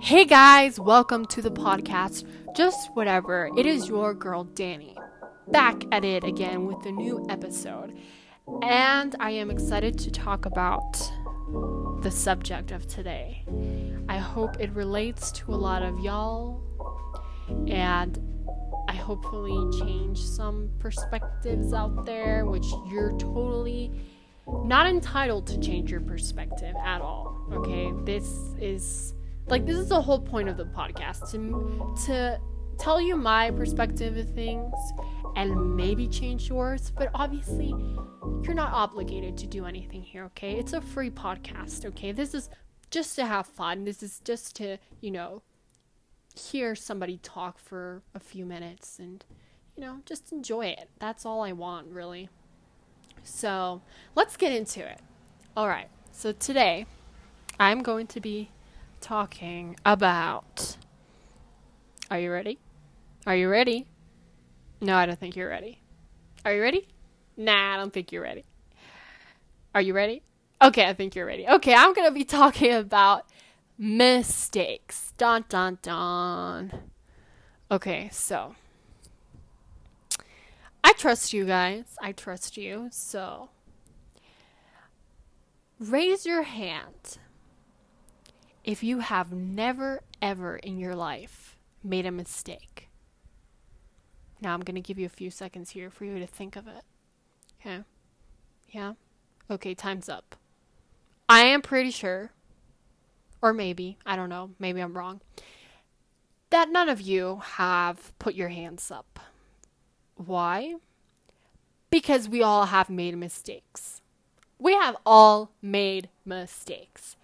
Hey guys, welcome to the podcast. Just whatever. It is your girl Dani. Back at it again with a new episode. And I am excited to talk about the subject of today. I hope it relates to a lot of y'all and I hopefully change some perspectives out there, which you're totally not entitled to change your perspective at all. Okay, this is like this is the whole point of the podcast to to tell you my perspective of things and maybe change yours, but obviously you're not obligated to do anything here, okay? It's a free podcast, okay? This is just to have fun. This is just to, you know, hear somebody talk for a few minutes and, you know, just enjoy it. That's all I want, really. So let's get into it. All right. So today I'm going to be talking about. Are you ready? Are you ready? No, I don't think you're ready. Are you ready? Nah, I don't think you're ready. Are you ready? Okay, I think you're ready. Okay, I'm going to be talking about mistakes. Dun dun dun. Okay, so I trust you guys. I trust you. So raise your hand if you have never ever in your life made a mistake. Now I'm going to give you a few seconds here for you to think of it. Okay? Yeah? Okay, time's up. I am pretty sure or maybe, I don't know, maybe I'm wrong, that none of you have put your hands up. Why? Because we all have made mistakes. We have all made mistakes.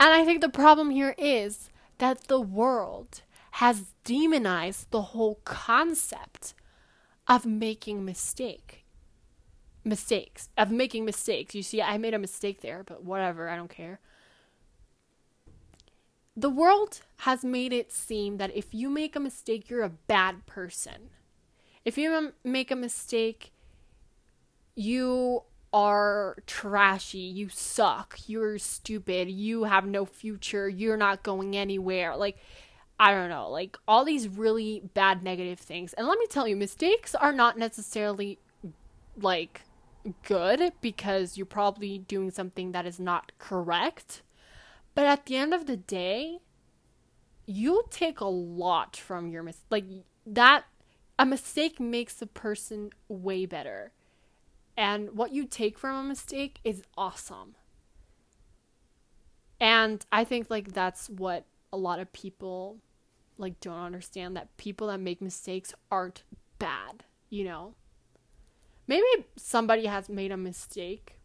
And I think the problem here is that the world has demonized the whole concept of making mistake mistakes of making mistakes you see i made a mistake there but whatever i don't care the world has made it seem that if you make a mistake, you're a bad person. If you make a mistake, you are trashy, you suck, you're stupid, you have no future, you're not going anywhere. Like, I don't know, like all these really bad negative things. And let me tell you, mistakes are not necessarily like good because you're probably doing something that is not correct. But at the end of the day, you take a lot from your mistake. Like that, a mistake makes a person way better. And what you take from a mistake is awesome. And I think like that's what a lot of people like don't understand that people that make mistakes aren't bad, you know? Maybe somebody has made a mistake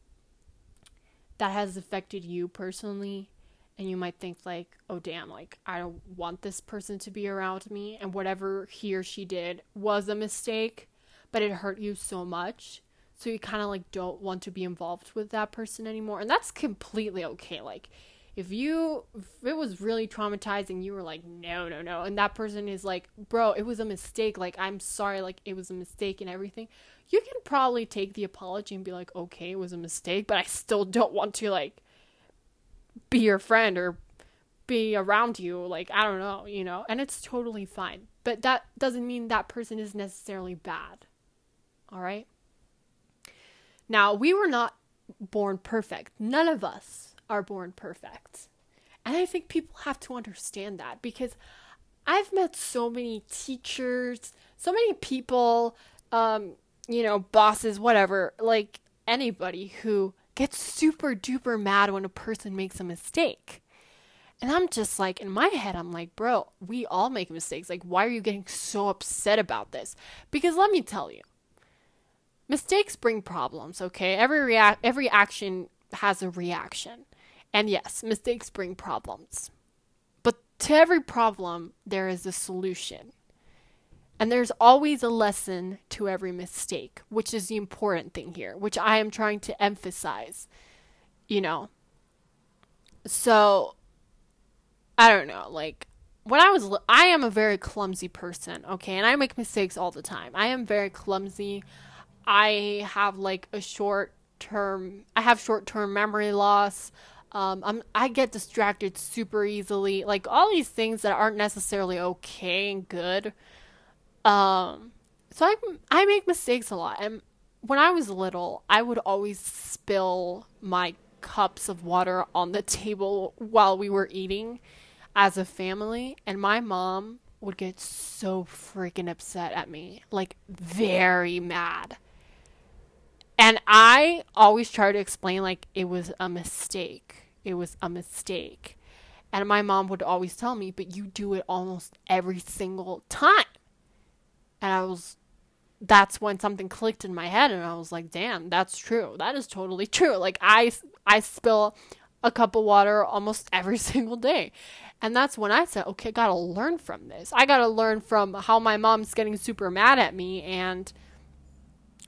that has affected you personally and you might think like oh damn like i don't want this person to be around me and whatever he or she did was a mistake but it hurt you so much. So you kind of like don't want to be involved with that person anymore and that's completely okay. Like if you if it was really traumatizing you were like no no no and that person is like bro it was a mistake. Like i'm sorry. Like it was a mistake and everything. You can probably take the apology and be like okay it was a mistake but i still don't want to like be your friend or be around you like i don't know you know and it's totally fine. But that doesn't mean that person is necessarily bad. All right? Now we were not born perfect. None of us are born perfect. And i think people have to understand that because i've met so many teachers so many people um you know bosses whatever like anybody who gets super duper mad when a person makes a mistake. And I'm just like, in my head, I'm like, bro, we all make mistakes. Like, why are you getting so upset about this? Because let me tell you, mistakes bring problems, okay? Every react every action has a reaction. And yes, mistakes bring problems. But to every problem, there is a solution. And there's always a lesson to every mistake, which is the important thing here, which I am trying to emphasize, you know. So, I don't know, like, when I was, I am a very clumsy person, okay, and I make mistakes all the time. I am very clumsy. I have like a short term I have short term memory loss. Um, I'm I get distracted super easily. Like all these things that aren't necessarily okay and good. Um, so I I make mistakes a lot. And when I was little, I would always spill my cups of water on the table while we were eating as a family, and my mom would get so freaking upset at me, like very mad. And I always try to explain like it was a mistake. It was a mistake. And my mom would always tell me, but you do it almost every single time. And I was, that's when something clicked in my head, and I was like, damn, that's true. That is totally true. Like, I, I spill a cup of water almost every single day. And that's when I said, okay, gotta learn from this. I gotta learn from how my mom's getting super mad at me and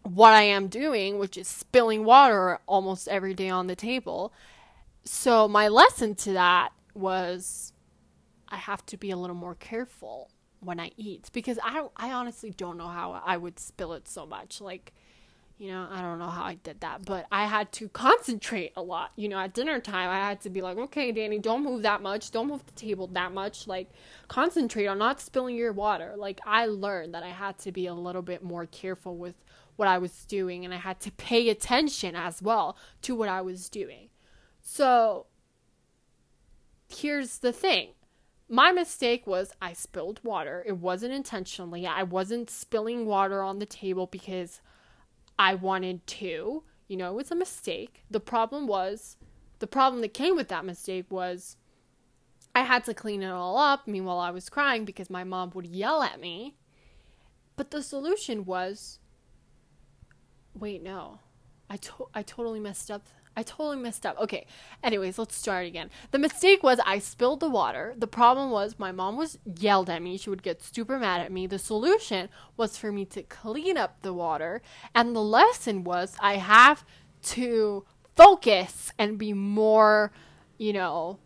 what I am doing, which is spilling water almost every day on the table. So my lesson to that was I have to be a little more careful when I eat because I I honestly don't know how I would spill it so much. Like, you know, I don't know how I did that, but I had to concentrate a lot. You know, at dinner time, I had to be like, okay, Dani, don't move that much. Don't move the table that much. Like, concentrate on not spilling your water. Like, I learned that I had to be a little bit more careful with what I was doing and I had to pay attention as well to what I was doing. So here's the thing. My mistake was I spilled water. It wasn't intentionally. I wasn't spilling water on the table because I wanted to. You know, it was a mistake. The problem was the problem that came with that mistake was I had to clean it all up. Meanwhile, I was crying because my mom would yell at me. But the solution was Wait, no. I to- I totally messed up. I totally messed up. Okay. Anyways, let's start again. The mistake was I spilled the water. The problem was my mom was yelled at me. She would get super mad at me. The solution was for me to clean up the water. And the lesson was I have to focus and be more, you know,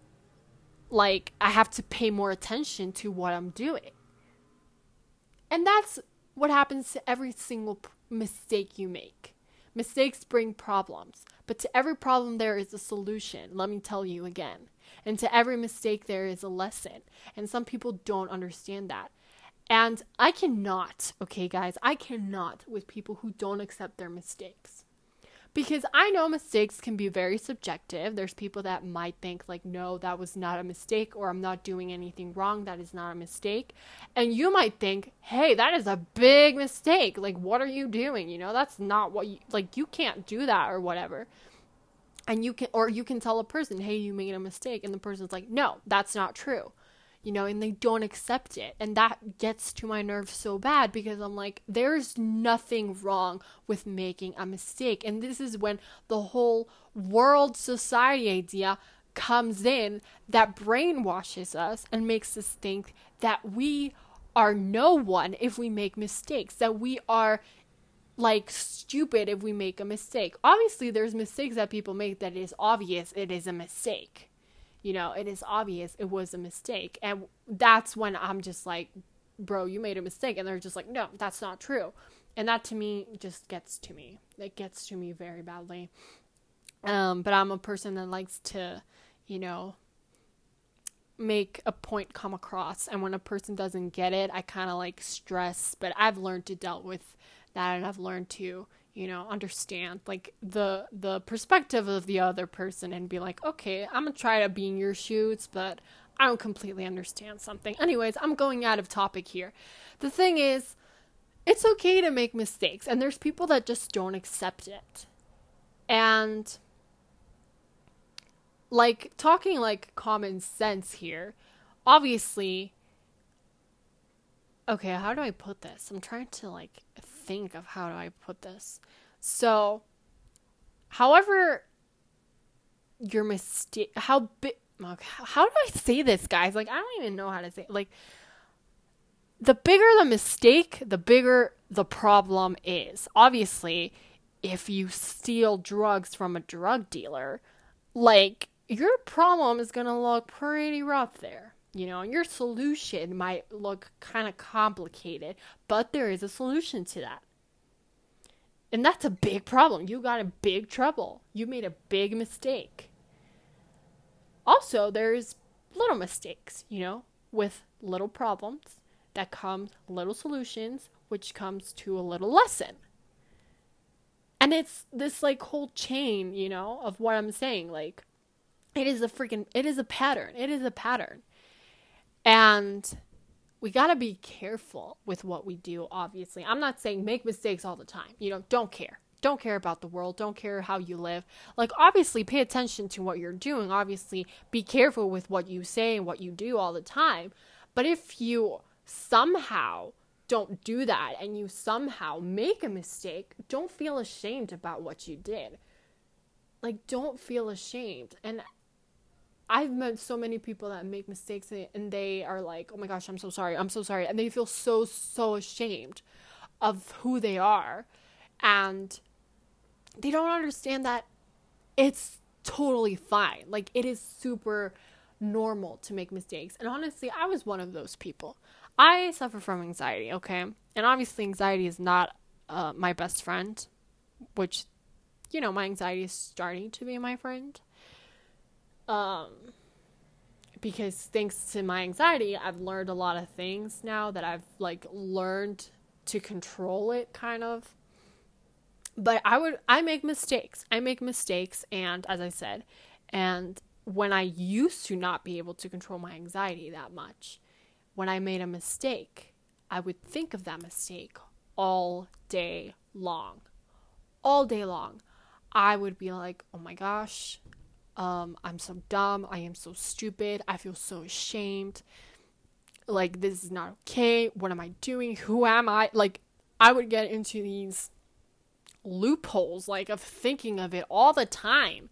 like I have to pay more attention to what I'm doing. And that's what happens to every single mistake you make. Mistakes bring problems, but to every problem there is a solution, let me tell you again. And to every mistake there is a lesson. And some people don't understand that. And I cannot, okay, guys, I cannot with people who don't accept their mistakes because I know mistakes can be very subjective. There's people that might think, like, no, that was not a mistake, or I'm not doing anything wrong. That is not a mistake. And you might think, hey, that is a big mistake. Like, what are you doing? You know, that's not what you, like, you can't do that or whatever. And you can, or you can tell a person, hey, you made a mistake. And the person's like, no, that's not true you know, and they don't accept it. And that gets to my nerves so bad because I'm like, there's nothing wrong with making a mistake. And this is when the whole world society idea comes in that brainwashes us and makes us think that we are no one if we make mistakes, that we are like stupid if we make a mistake. Obviously, there's mistakes that people make that is obvious it is a mistake you know, it is obvious it was a mistake. And that's when I'm just like, bro, you made a mistake. And they're just like, no, that's not true. And that to me just gets to me. It gets to me very badly. Um, but I'm a person that likes to, you know, make a point come across. And when a person doesn't get it, I kind of like stress. But I've learned to deal with that and I've learned to you know understand like the the perspective of the other person and be like okay i'm gonna try to be in your shoes but i don't completely understand something. Anyways i'm going out of topic here. The thing is it's okay to make mistakes and there's people that just don't accept it. And like talking like common sense here obviously okay how do i put this? I'm trying to like think of how do I put this. So, however, your mistake, how big, how do I say this, guys? Like, I don't even know how to say it. Like, the bigger the mistake, the bigger the problem is. Obviously, if you steal drugs from a drug dealer, like, your problem is going to look pretty rough there. You know, your solution might look kind of complicated, but there is a solution to that. And that's a big problem. You got in big trouble. You made a big mistake. Also, there's little mistakes, you know, with little problems that comes little solutions, which comes to a little lesson. And it's this like whole chain, you know, of what I'm saying. Like, it is a freaking, it is a pattern. It is a pattern. And we got to be careful with what we do, obviously. I'm not saying make mistakes all the time. You know, don't care. Don't care about the world. Don't care how you live. Like, obviously, pay attention to what you're doing. Obviously, be careful with what you say and what you do all the time. But if you somehow don't do that and you somehow make a mistake, don't feel ashamed about what you did. Like, don't feel ashamed. And I've met so many people that make mistakes and they are like, oh my gosh, I'm so sorry, I'm so sorry. And they feel so, so ashamed of who they are. And they don't understand that it's totally fine. Like, it is super normal to make mistakes. And honestly, I was one of those people. I suffer from anxiety, okay? And obviously, anxiety is not uh, my best friend, which, you know, my anxiety is starting to be my friend um, because thanks to my anxiety, I've learned a lot of things now that I've like learned to control it kind of. But I would I make mistakes. I make mistakes and as I said, and when I used to not be able to control my anxiety that much, when I made a mistake, I would think of that mistake all day long. All day long. I would be like, "Oh my gosh, um, I'm so dumb. I am so stupid. I feel so ashamed. Like, this is not okay. What am I doing? Who am I? Like, I would get into these loopholes, like, of thinking of it all the time.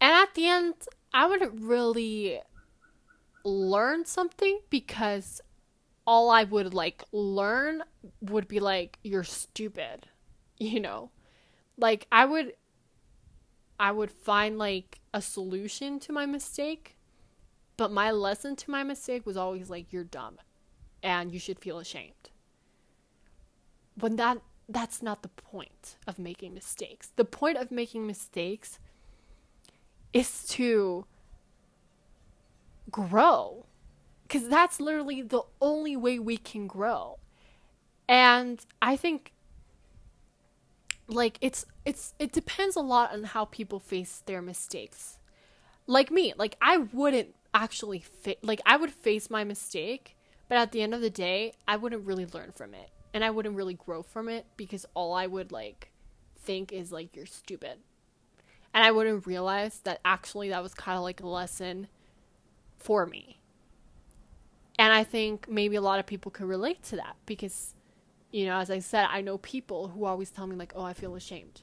And at the end, I wouldn't really learn something because all I would like learn would be like, you're stupid, you know? Like, I would I would find like a solution to my mistake. But my lesson to my mistake was always like you're dumb and you should feel ashamed. When that that's not the point of making mistakes. The point of making mistakes is to grow. Cuz that's literally the only way we can grow. And I think like it's it's it depends a lot on how people face their mistakes. Like me, like I wouldn't actually fa- like I would face my mistake, but at the end of the day, I wouldn't really learn from it and I wouldn't really grow from it because all I would like think is like you're stupid. And I wouldn't realize that actually that was kind of like a lesson for me. And I think maybe a lot of people could relate to that because you know, as I said, I know people who always tell me, like, oh, I feel ashamed.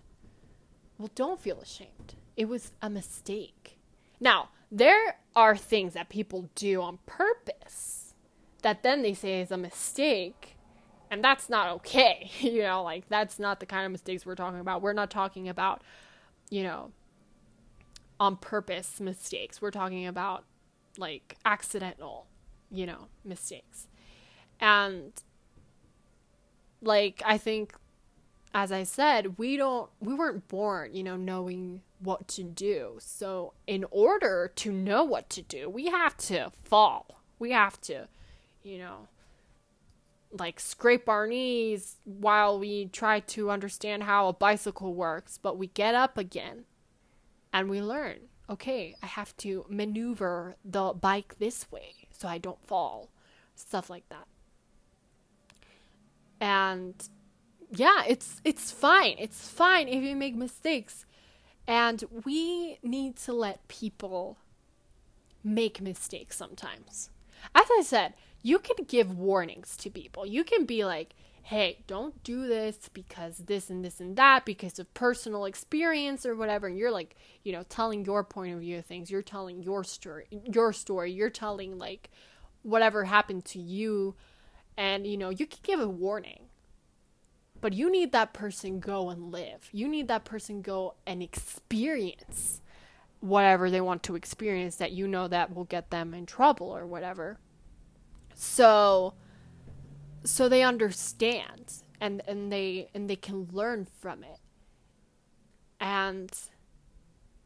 Well, don't feel ashamed. It was a mistake. Now, there are things that people do on purpose that then they say is a mistake, and that's not okay. you know, like, that's not the kind of mistakes we're talking about. We're not talking about, you know, on purpose mistakes. We're talking about, like, accidental, you know, mistakes. And like I think as I said, we don't we weren't born, you know, knowing what to do. So in order to know what to do, we have to fall. We have to, you know, like scrape our knees while we try to understand how a bicycle works, but we get up again and we learn. Okay, I have to maneuver the bike this way so I don't fall. Stuff like that and yeah it's it's fine. It's fine if you make mistakes. And we need to let people make mistakes sometimes. As i said you can give warnings to people. You can be like hey don't do this because this and this and that because of personal experience or whatever. And you're like you know telling your point of view of things. You're telling your story your story. You're telling like whatever happened to you and you know you can give a warning but you need that person go and live. You need that person go and experience whatever they want to experience that you know that will get them in trouble or whatever. So so they understand and and they and they can learn from it. And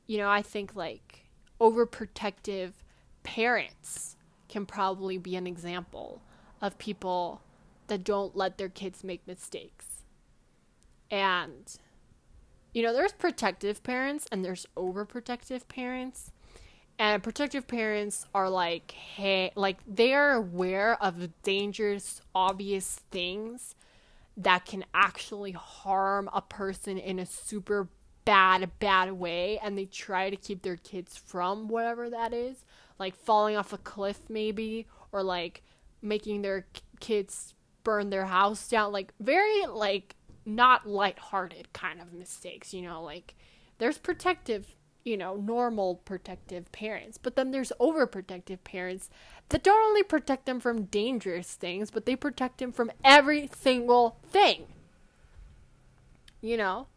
you know i think like overprotective parents can probably be an example of people that don't let their kids make mistakes. And you know there's protective parents and there's overprotective parents. And protective parents are like hey like they are aware of dangerous obvious things that can actually harm a person in a super bad bad way. And they try to keep their kids from whatever that is like falling off a cliff maybe or like making their kids burn their house down like very like not light-hearted kind of mistakes you know like there's protective you know normal protective parents but then there's overprotective parents that don't only protect them from dangerous things but they protect them from every single thing you know?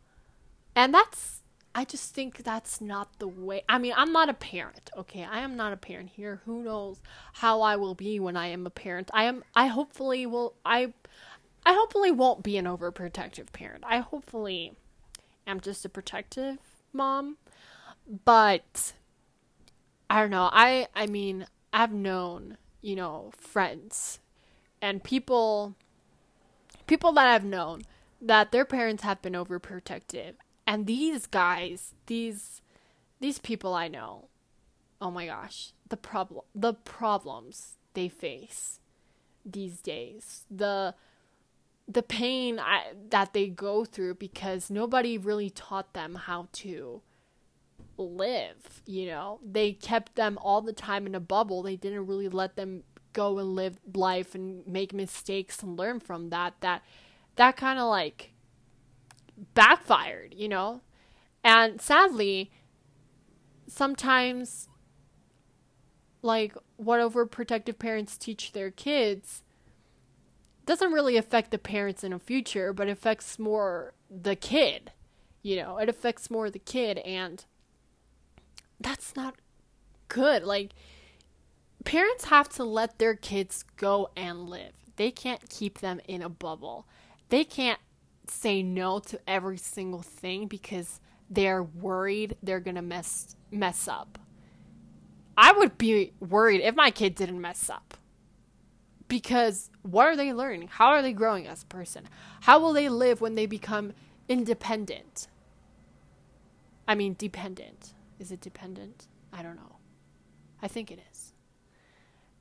And that's I just think that's not the way. I mean, I'm not a parent, okay? I am not a parent here. Who knows how I will be when I am a parent? I am I hopefully will I I hopefully won't be an overprotective parent. I hopefully am just a protective mom. But I don't know. I I mean, I've known, you know, friends and people people that I've known that their parents have been overprotective and these guys, these these people I know, oh my gosh, the problem the problems they face these days. The the pain I, that they go through because nobody really taught them how to live, you know. They kept them all the time in a bubble. They didn't really let them go and live life and make mistakes and learn from that. That that kind of like backfired, you know? And sadly, sometimes like what overprotective parents teach their kids doesn't really affect the parents in the future, but affects more the kid. You know, it affects more the kid and that's not good. Like parents have to let their kids go and live. They can't keep them in a bubble. They can't say no to every single thing because they're worried they're going to mess mess up. I would be worried if my kid didn't mess up. Because what are they learning? How are they growing as a person? How will they live when they become independent? I mean, dependent. Is it dependent? I don't know. I think it is.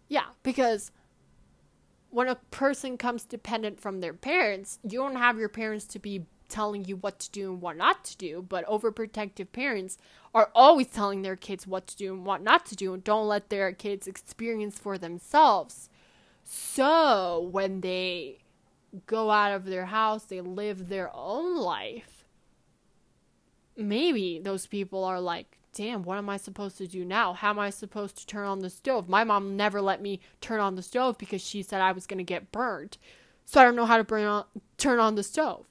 Yeah, because when a person comes dependent from their parents, you don't have your parents to be telling you what to do and what not to do, but overprotective parents are always telling their kids what to do and what not to do and don't let their kids experience for themselves. So when they go out of their house, they live their own life. Maybe those people are like, damn, what am I supposed to do now? How am I supposed to turn on the stove? My mom never let me turn on the stove because she said I was going to get burned. So I don't know how to on, turn on the stove.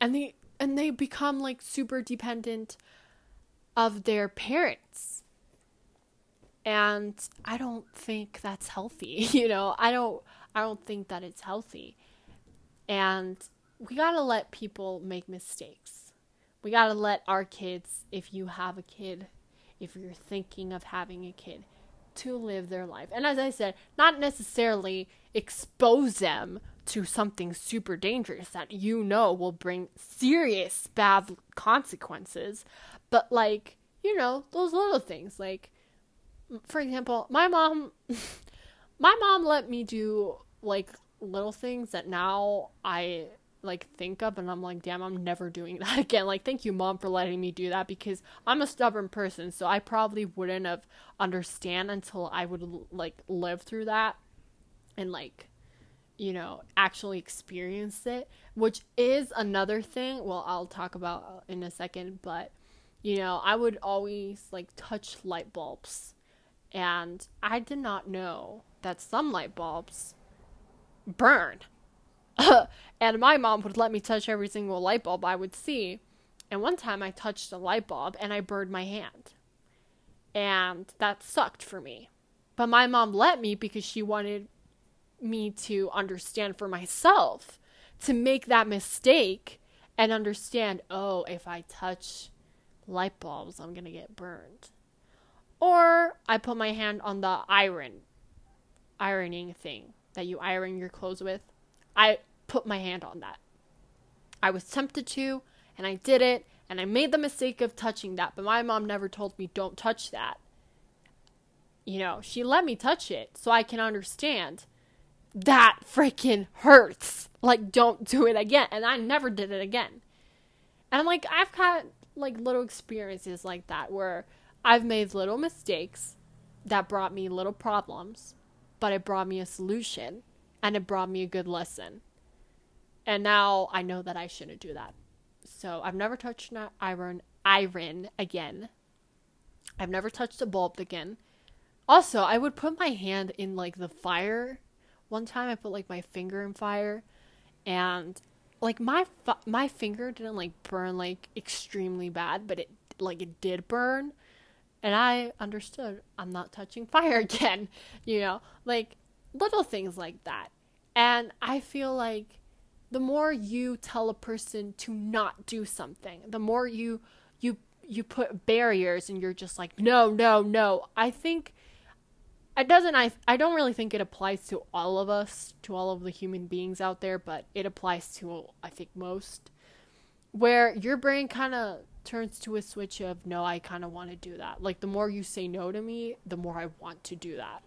And they and they become like super dependent of their parents. And I don't think that's healthy, you know. I don't I don't think that it's healthy. And we got to let people make mistakes we got to let our kids, if you have a kid, if you're thinking of having a kid, to live their life. And as I said, not necessarily expose them to something super dangerous that you know will bring serious bad consequences, but like, you know, those little things like for example, my mom my mom let me do like little things that now I like think of and I'm like, damn, I'm never doing that again. Like, thank you, mom, for letting me do that because I'm a stubborn person, so I probably wouldn't have understand until I would like live through that and like you know actually experience it which is another thing. Well i'll talk about uh, in a second but you know i would always like touch light bulbs. And i did not know that some light bulbs burn and my mom would let me touch every single light bulb I would see. And one time I touched a light bulb and I burned my hand. And that sucked for me. But my mom let me because she wanted me to understand for myself to make that mistake and understand, oh, if I touch light bulbs, I'm going to get burned. Or I put my hand on the iron, ironing thing that you iron your clothes with. I put my hand on that. I was tempted to, and I did it, and I made the mistake of touching that, but my mom never told me, don't touch that. You know, she let me touch it so I can understand that freaking hurts. Like, don't do it again. And I never did it again. And I'm like, I've had like little experiences like that where I've made little mistakes that brought me little problems, but it brought me a solution and it brought me a good lesson. And now I know that I shouldn't do that. So I've never touched an iron iron again. I've never touched a bulb again. Also, I would put my hand in like the fire. One time I put like my finger in fire and like my my finger didn't like burn like extremely bad, but it like it did burn. And I understood I'm not touching fire again, you know? Like little things like that. And I feel like the more you tell a person to not do something, the more you you you put barriers and you're just like no, no, no. I think it doesn't I I don't really think it applies to all of us, to all of the human beings out there, but it applies to I think most where your brain kind of turns to a switch of no, I kind of want to do that. Like the more you say no to me, the more I want to do that.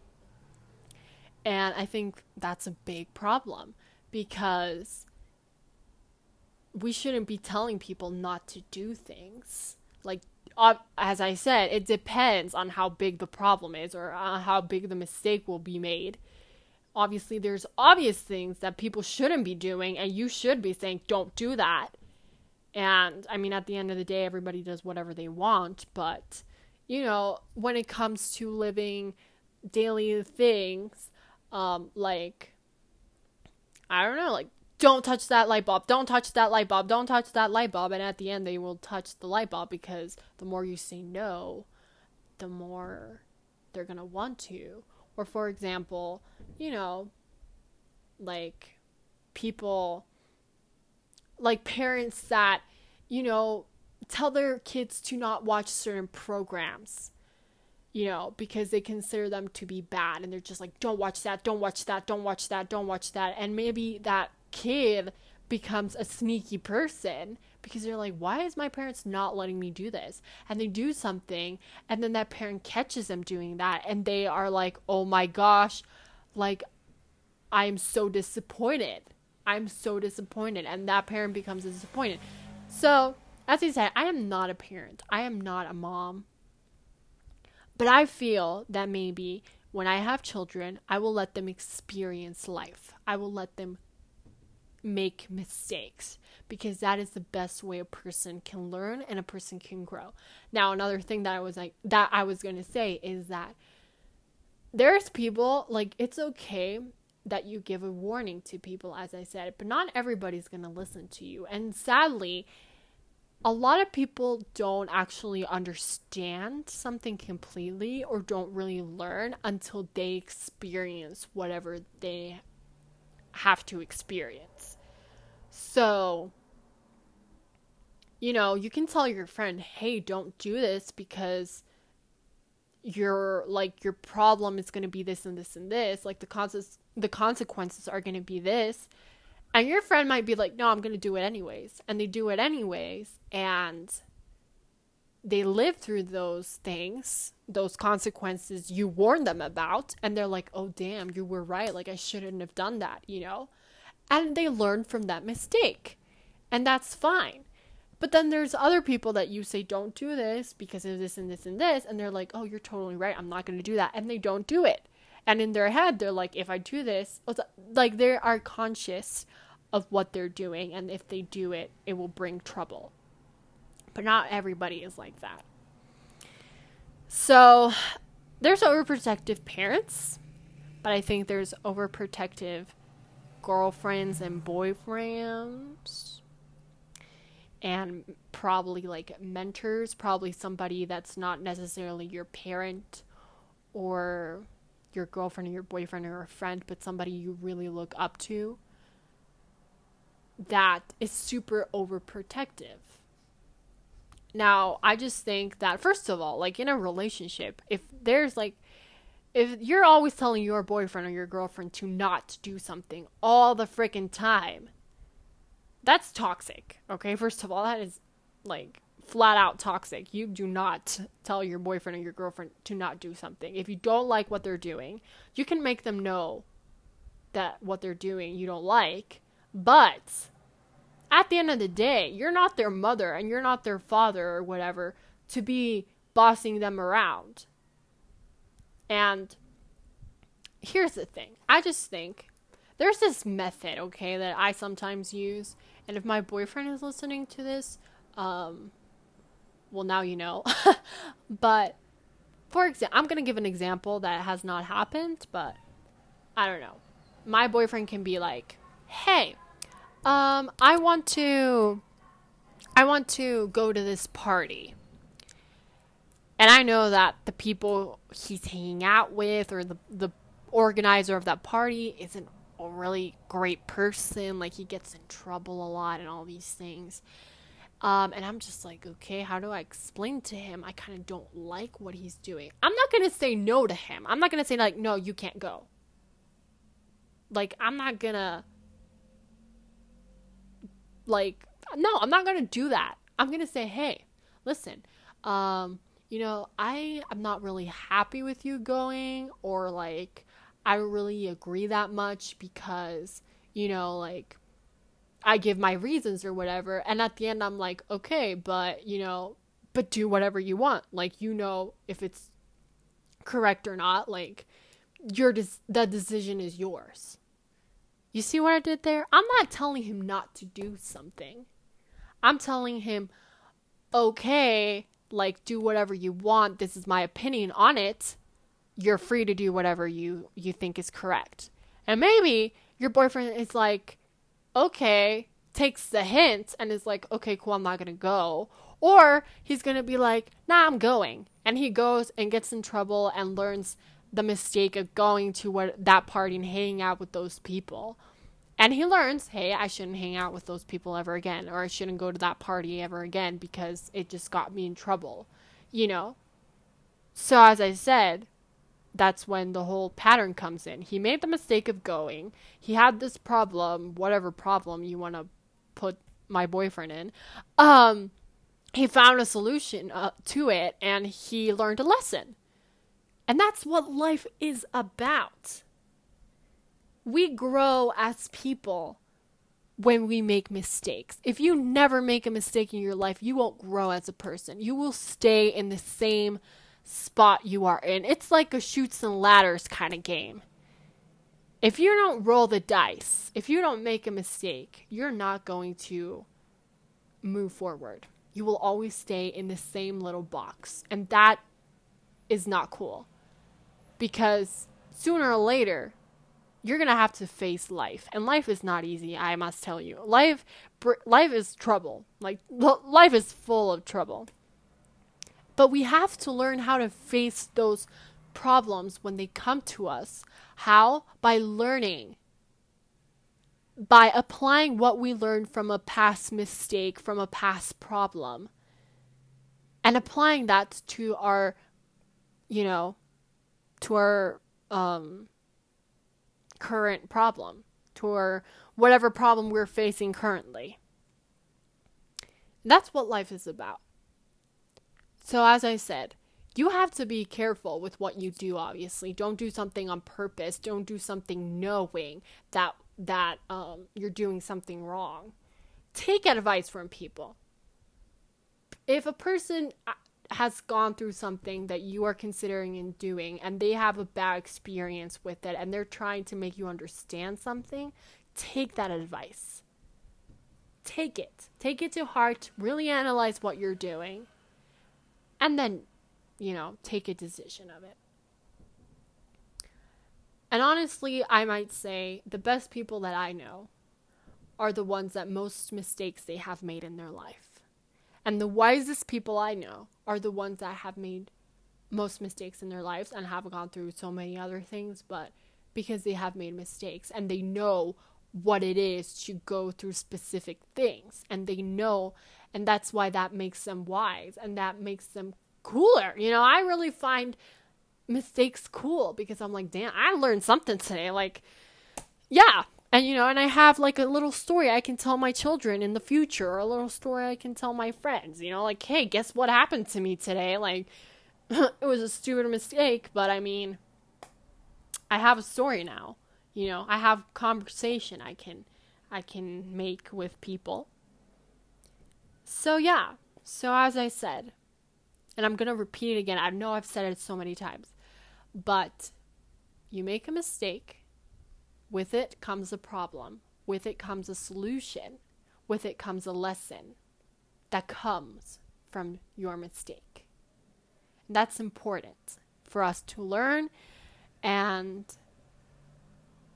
And I think that's a big problem because we shouldn't be telling people not to do things. Like, as I said, it depends on how big the problem is or uh, how big the mistake will be made. Obviously, there's obvious things that people shouldn't be doing, and you should be saying, don't do that. And I mean, at the end of the day, everybody does whatever they want, but you know, when it comes to living daily things, um, like, I don't know, like don't touch that light bulb, don't touch that light bulb, don't touch that light bulb. And at the end, they will touch the light bulb because the more you say no, the more they're going to want to. Or, for example, you know, like people, like parents that, you know, tell their kids to not watch certain programs you know, because they consider them to be bad and they're just like, don't watch that, don't watch that, don't watch that, don't watch that. And maybe that kid becomes a sneaky person because they're like, why is my parents not letting me do this? And they do something, and then that parent catches them doing that, and they are like, oh my gosh, like, I'm so disappointed. I'm so disappointed. And that parent becomes disappointed. So, as I said, I am not a parent, I am not a mom. But I feel that maybe when I have children, I will let them experience life. I will let them make mistakes because that is the best way a person can learn and a person can grow. Now, another thing that I was like that I was going to say is that there's people like it's okay that you give a warning to people as I said, but not everybody's going to listen to you. And sadly, a lot of people don't actually understand something completely or don't really learn until they experience whatever they have to experience. So, you know, you can tell your friend, hey, don't do this because your like your problem is going to be this and this and this like the causes the consequences are going to be this and your friend might be like, no, I'm going to do it anyways. And they do it anyways. And they live through those things, those consequences you warned them about. And they're like, oh, damn, you were right. Like, I shouldn't have done that, you know? And they learn from that mistake. And that's fine. But then there's other people that you say, don't do this because of this and this and this. And they're like, oh, you're totally right. I'm not going to do that. And they don't do it. And in their head, they're like, if I do this, like they are conscious of what they're doing, and if they do it, it will bring trouble. But not everybody is like that. So there's overprotective parents, but I think there's overprotective girlfriends and boyfriends. And probably like mentors, probably somebody that's not necessarily your parent or your girlfriend or your boyfriend or a friend, but somebody you really look up to that is super overprotective. Now, I just think that first of all, like in a relationship, if there's like if you're always telling your boyfriend or your girlfriend to not do something all the freaking time, that's toxic. Okay, first of all, that is like flat out toxic. You do not tell your boyfriend or your girlfriend to not do something. If you don't like what they're doing, you can make them know that what they're doing you don't like, but at the end of the day, you're not their mother and you're not their father or whatever to be bossing them around. And here's the thing I just think there's this method, okay, that I sometimes use. And if my boyfriend is listening to this, um, well, now you know. but for example, I'm going to give an example that has not happened, but I don't know. My boyfriend can be like, hey, um, I want to, I want to go to this party. And I know that the people he's hanging out with or the, the organizer of that party isn't a really great person. Like, he gets in trouble a lot and all these things. Um, and I'm just like, okay, how do I explain to him? I kind of don't like what he's doing. I'm not going to say no to him. I'm not going to say, like, no, you can't go. Like, I'm not going to like no i'm not gonna do that. I'm gonna say hey listen um you know i i'm not really happy with you going or like i really agree that much because you know like i give my reasons or whatever. And at the end i'm like okay but you know but do whatever you want. Like you know if it's correct or not. Like your des- the decision is yours you see what I did there? I'm not telling him not to do something. I'm telling him, okay, like do whatever you want. This is my opinion on it. You're free to do whatever you you think is correct. And maybe your boyfriend is like, okay, takes the hint and is like, okay, cool, I'm not gonna go. Or he's gonna be like, nah, I'm going. And he goes and gets in trouble and learns the mistake of going to what that party and hanging out with those people. And he learns, hey, I shouldn't hang out with those people ever again, or I shouldn't go to that party ever again because it just got me in trouble, you know? So, as I said, that's when the whole pattern comes in. He made the mistake of going. He had this problem, whatever problem you want to put my boyfriend in. Um, he found a solution uh, to it and he learned a lesson. And that's what life is about. We grow as people when we make mistakes. If you never make a mistake in your life, you won't grow as a person. You will stay in the same spot you are in. It's like a Chutes and Ladders kind of game. If you don't roll the dice, if you don't make a mistake, you're not going to move forward. You will always stay in the same little box. And that is not cool because sooner or later you're going to have to face life. And life is not easy i must tell you. Life life is trouble. Like life is full of trouble. But we have to learn how to face those problems when they come to us. How? By learning. By applying what we learned from a past mistake from a past problem and applying that to our you know to our um, current problem, to our whatever problem we're facing currently. That's what life is about. So, as I said, you have to be careful with what you do obviously don't do something on purpose don't do something knowing that that um, you're doing something wrong take advice from people if a person has gone through something that you are considering and doing and they have a bad experience with it and they're trying to make you understand something, take that advice. Take it. Take it to heart, really analyze what you're doing, and then, you know, take a decision of it. And honestly, I might say the best people that I know are the ones that most mistakes they have made in their life. And the wisest people I know are the ones that have made most mistakes in their lives and have gone through so many other things, but because they have made mistakes and they know what it is to go through specific things and they know and that's why that makes them wise and that makes them cooler. You know, I really find mistakes cool because I'm like, damn, I learned something today. Like, yeah. And, you know, and I have like a little story I can tell my children in the future, or a little story I can tell my friends, you know, like, hey, guess what happened to me today? Like, it was a stupid mistake, but I mean, I have a story now. You know, I have conversation I can I can make with people. So yeah. So as I said, and I'm going to repeat it again. I know I've said it so many times. But you make a mistake, with it comes a problem, with it comes a solution, with it comes a lesson that comes from your mistake. And that's important for us to learn and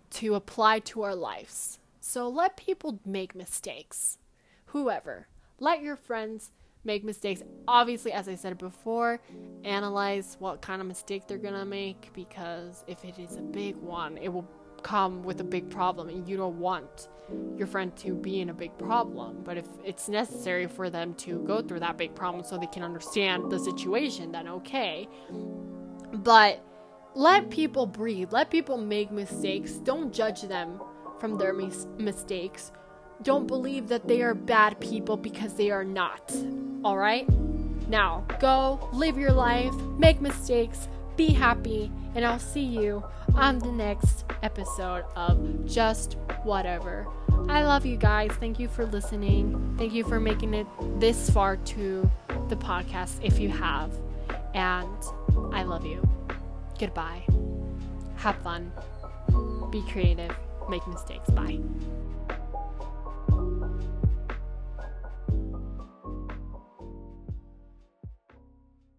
to apply to our lives. So let people make mistakes. Whoever. Let your friends make mistakes. Obviously, as I said before, analyze what kind of mistake they're gonna make because if it is a big one, it will come with a big problem and you don't want your friend to be in a big problem. But if it's necessary for them to go through that big problem so they can understand the situation, then okay. But let people breathe, let people make mistakes. Don't judge them from their mis- mistakes. Don't believe that they are bad people because they are not. All right? Now, go, live your life, make mistakes, be happy, and I'll see you on the next episode of Just Whatever. I love you guys. Thank you for listening. Thank you for making it this far to the podcast if you have. And I love you. Goodbye. Have fun. Be creative. Make mistakes. Bye.